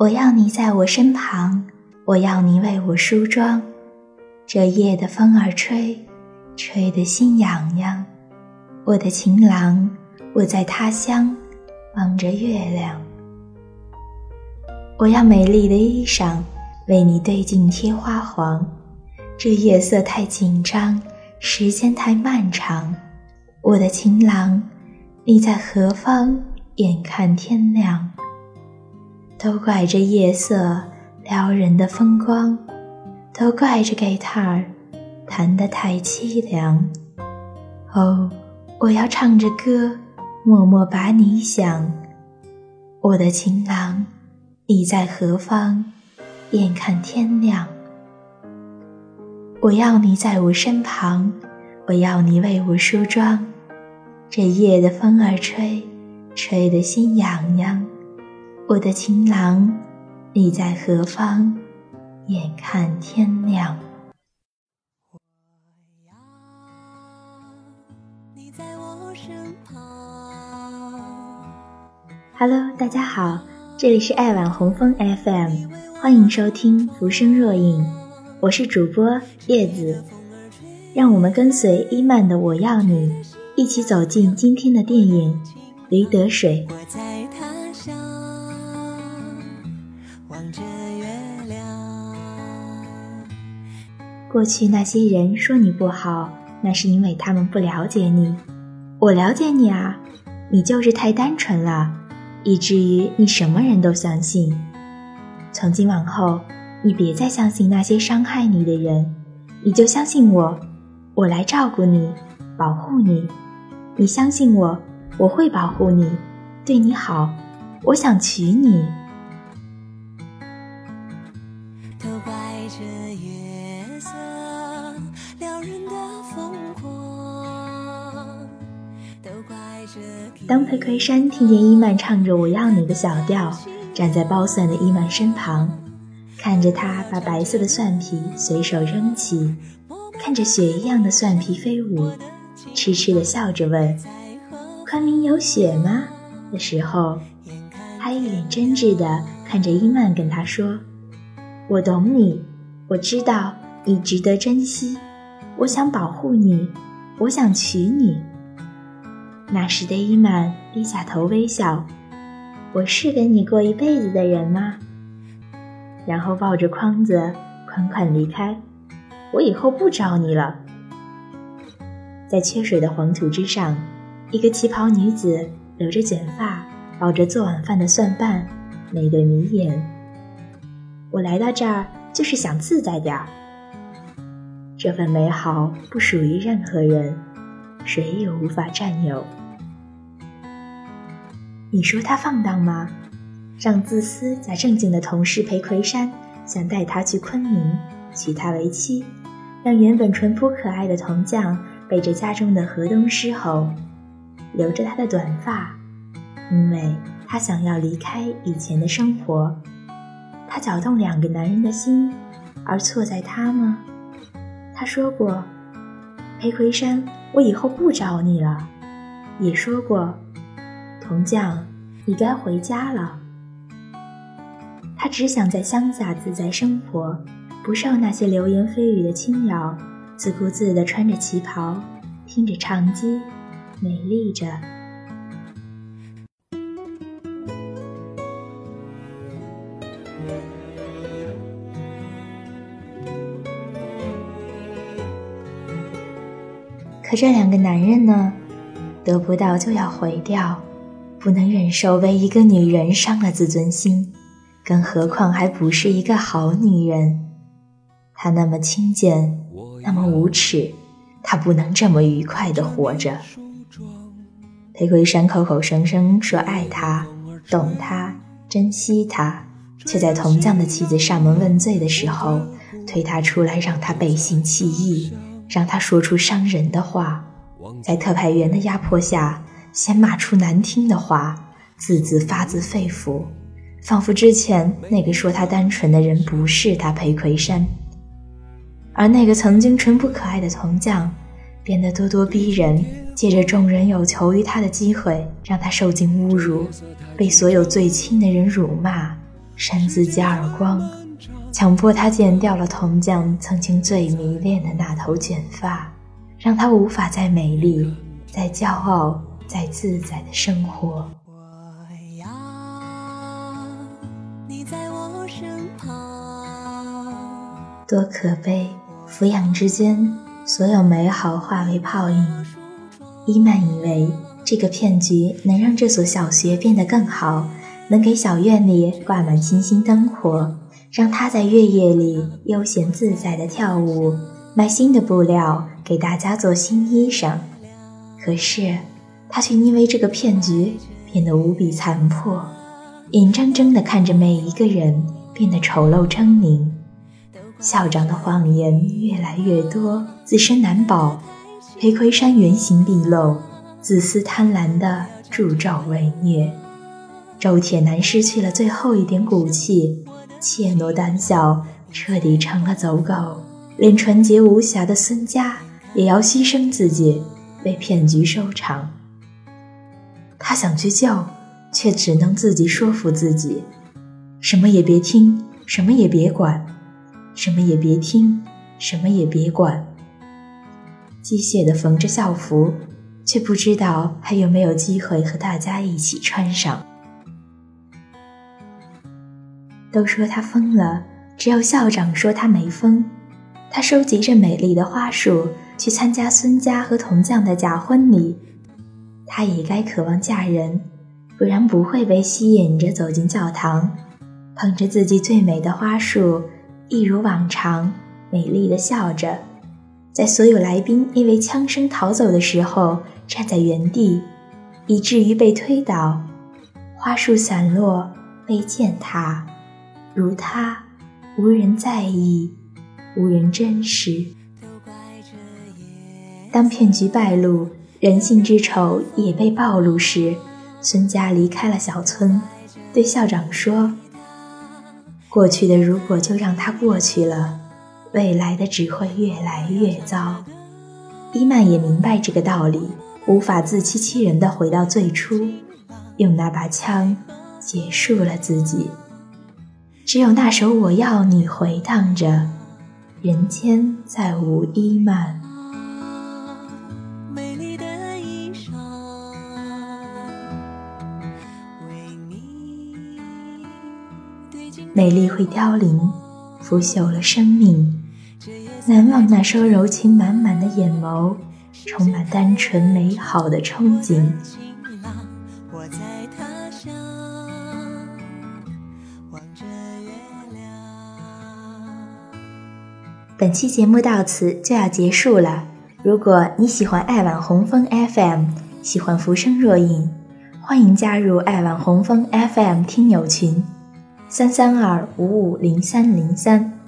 我要你在我身旁，我要你为我梳妆。这夜的风儿吹，吹得心痒痒。我的情郎，我在他乡望着月亮。我要美丽的衣裳，为你对镜贴花黄。这夜色太紧张，时间太漫长。我的情郎，你在何方？眼看天亮。都怪这夜色撩人的风光。都怪这 guitar 弹得太凄凉。哦，我要唱着歌，默默把你想。我的情郎，你在何方？眼看天亮。我要你在我身旁，我要你为我梳妆。这夜的风儿吹，吹得心痒痒。我的情郎，你在何方？眼看天亮。Hello，大家好，这里是爱晚红枫 FM，欢迎收听《浮生若影》，我是主播叶子，让我们跟随伊曼的《我要你》，一起走进今天的电影《驴得水》。望着月亮过去那些人说你不好，那是因为他们不了解你。我了解你啊，你就是太单纯了，以至于你什么人都相信。从今往后，你别再相信那些伤害你的人，你就相信我，我来照顾你，保护你。你相信我，我会保护你，对你好。我想娶你。这夜色撩人的风当裴魁山听见伊曼唱着“我要你”的小调，站在包蒜的伊曼身旁，看着他把白色的蒜皮随手扔起，看着雪一样的蒜皮飞舞，痴痴地笑着问：“昆明有雪吗？”的时候，他一脸真挚地看着伊曼，跟他说：“我懂你，我知道你值得珍惜，我想保护你，我想娶你。”那时的伊曼低下头微笑：“我是跟你过一辈子的人吗？”然后抱着筐子款款离开。我以后不找你了。在缺水的黄土之上，一个旗袍女子留着卷发，抱着做晚饭的蒜瓣，美得迷眼。我来到这儿就是想自在点儿。这份美好不属于任何人，谁也无法占有。你说他放荡吗？让自私假正经的同事裴魁山想带他去昆明娶她为妻，让原本淳朴可爱的铜匠背着家中的河东狮吼，留着他的短发，因为他想要离开以前的生活。他搅动两个男人的心，而错在他吗？他说过：“裴魁山，我以后不找你了。”也说过。铜匠，你该回家了。他只想在乡下自在生活，不受那些流言蜚语的侵扰，自顾自地穿着旗袍，听着唱机，美丽着。可这两个男人呢？得不到就要毁掉。不能忍受为一个女人伤了自尊心，更何况还不是一个好女人。她那么轻贱，那么无耻，她不能这么愉快地活着。裴魁山口口声声说爱她、懂她、珍惜她，却在铜匠的妻子上门问罪的时候，推她出来，让她背信弃义，让他说出伤人的话，在特派员的压迫下。先骂出难听的话，字字发自肺腑，仿佛之前那个说他单纯的人不是他裴魁山，而那个曾经淳朴可爱的铜匠，变得咄咄逼人，借着众人有求于他的机会，让他受尽侮辱，被所有最亲的人辱骂，扇自己耳光，强迫他剪掉了铜匠曾经最迷恋的那头卷发，让他无法再美丽、再骄傲、再自在的生活。多可悲！抚养之间，所有美好化为泡影。伊曼以为这个骗局能让这所小学变得更好，能给小院里挂满星星灯火，让他在月夜里悠闲自在地跳舞，买新的布料给大家做新衣裳。可是，他却因为这个骗局变得无比残破，眼睁睁地看着每一个人变得丑陋狰狞。校长的谎言越来越多，自身难保。裴魁山原形毕露，自私贪婪的助纣为虐。周铁男失去了最后一点骨气，怯懦胆小，彻底成了走狗。连纯洁无瑕的孙家也要牺牲自己，被骗局收场。他想去救，却只能自己说服自己：什么也别听，什么也别管。什么也别听，什么也别管。机械地缝着校服，却不知道还有没有机会和大家一起穿上。都说他疯了，只有校长说他没疯。他收集着美丽的花束，去参加孙家和铜匠的假婚礼。他也该渴望嫁人，不然不会被吸引着走进教堂，捧着自己最美的花束。一如往常，美丽的笑着，在所有来宾因为枪声逃走的时候，站在原地，以至于被推倒，花束散落，被践踏，如他，无人在意，无人珍视。当骗局败露，人性之丑也被暴露时，孙家离开了小村，对校长说。过去的如果就让它过去了，未来的只会越来越糟。伊曼也明白这个道理，无法自欺欺人的回到最初，用那把枪结束了自己。只有那首《我要你》回荡着，人间再无伊曼。美丽会凋零，腐朽了生命。难忘那双柔情满满的眼眸，充满单纯美好的憧憬。本期节目到此就要结束了。如果你喜欢爱晚红枫 FM，喜欢浮生若影，欢迎加入爱晚红枫 FM 听友群。三三二五五零三零三。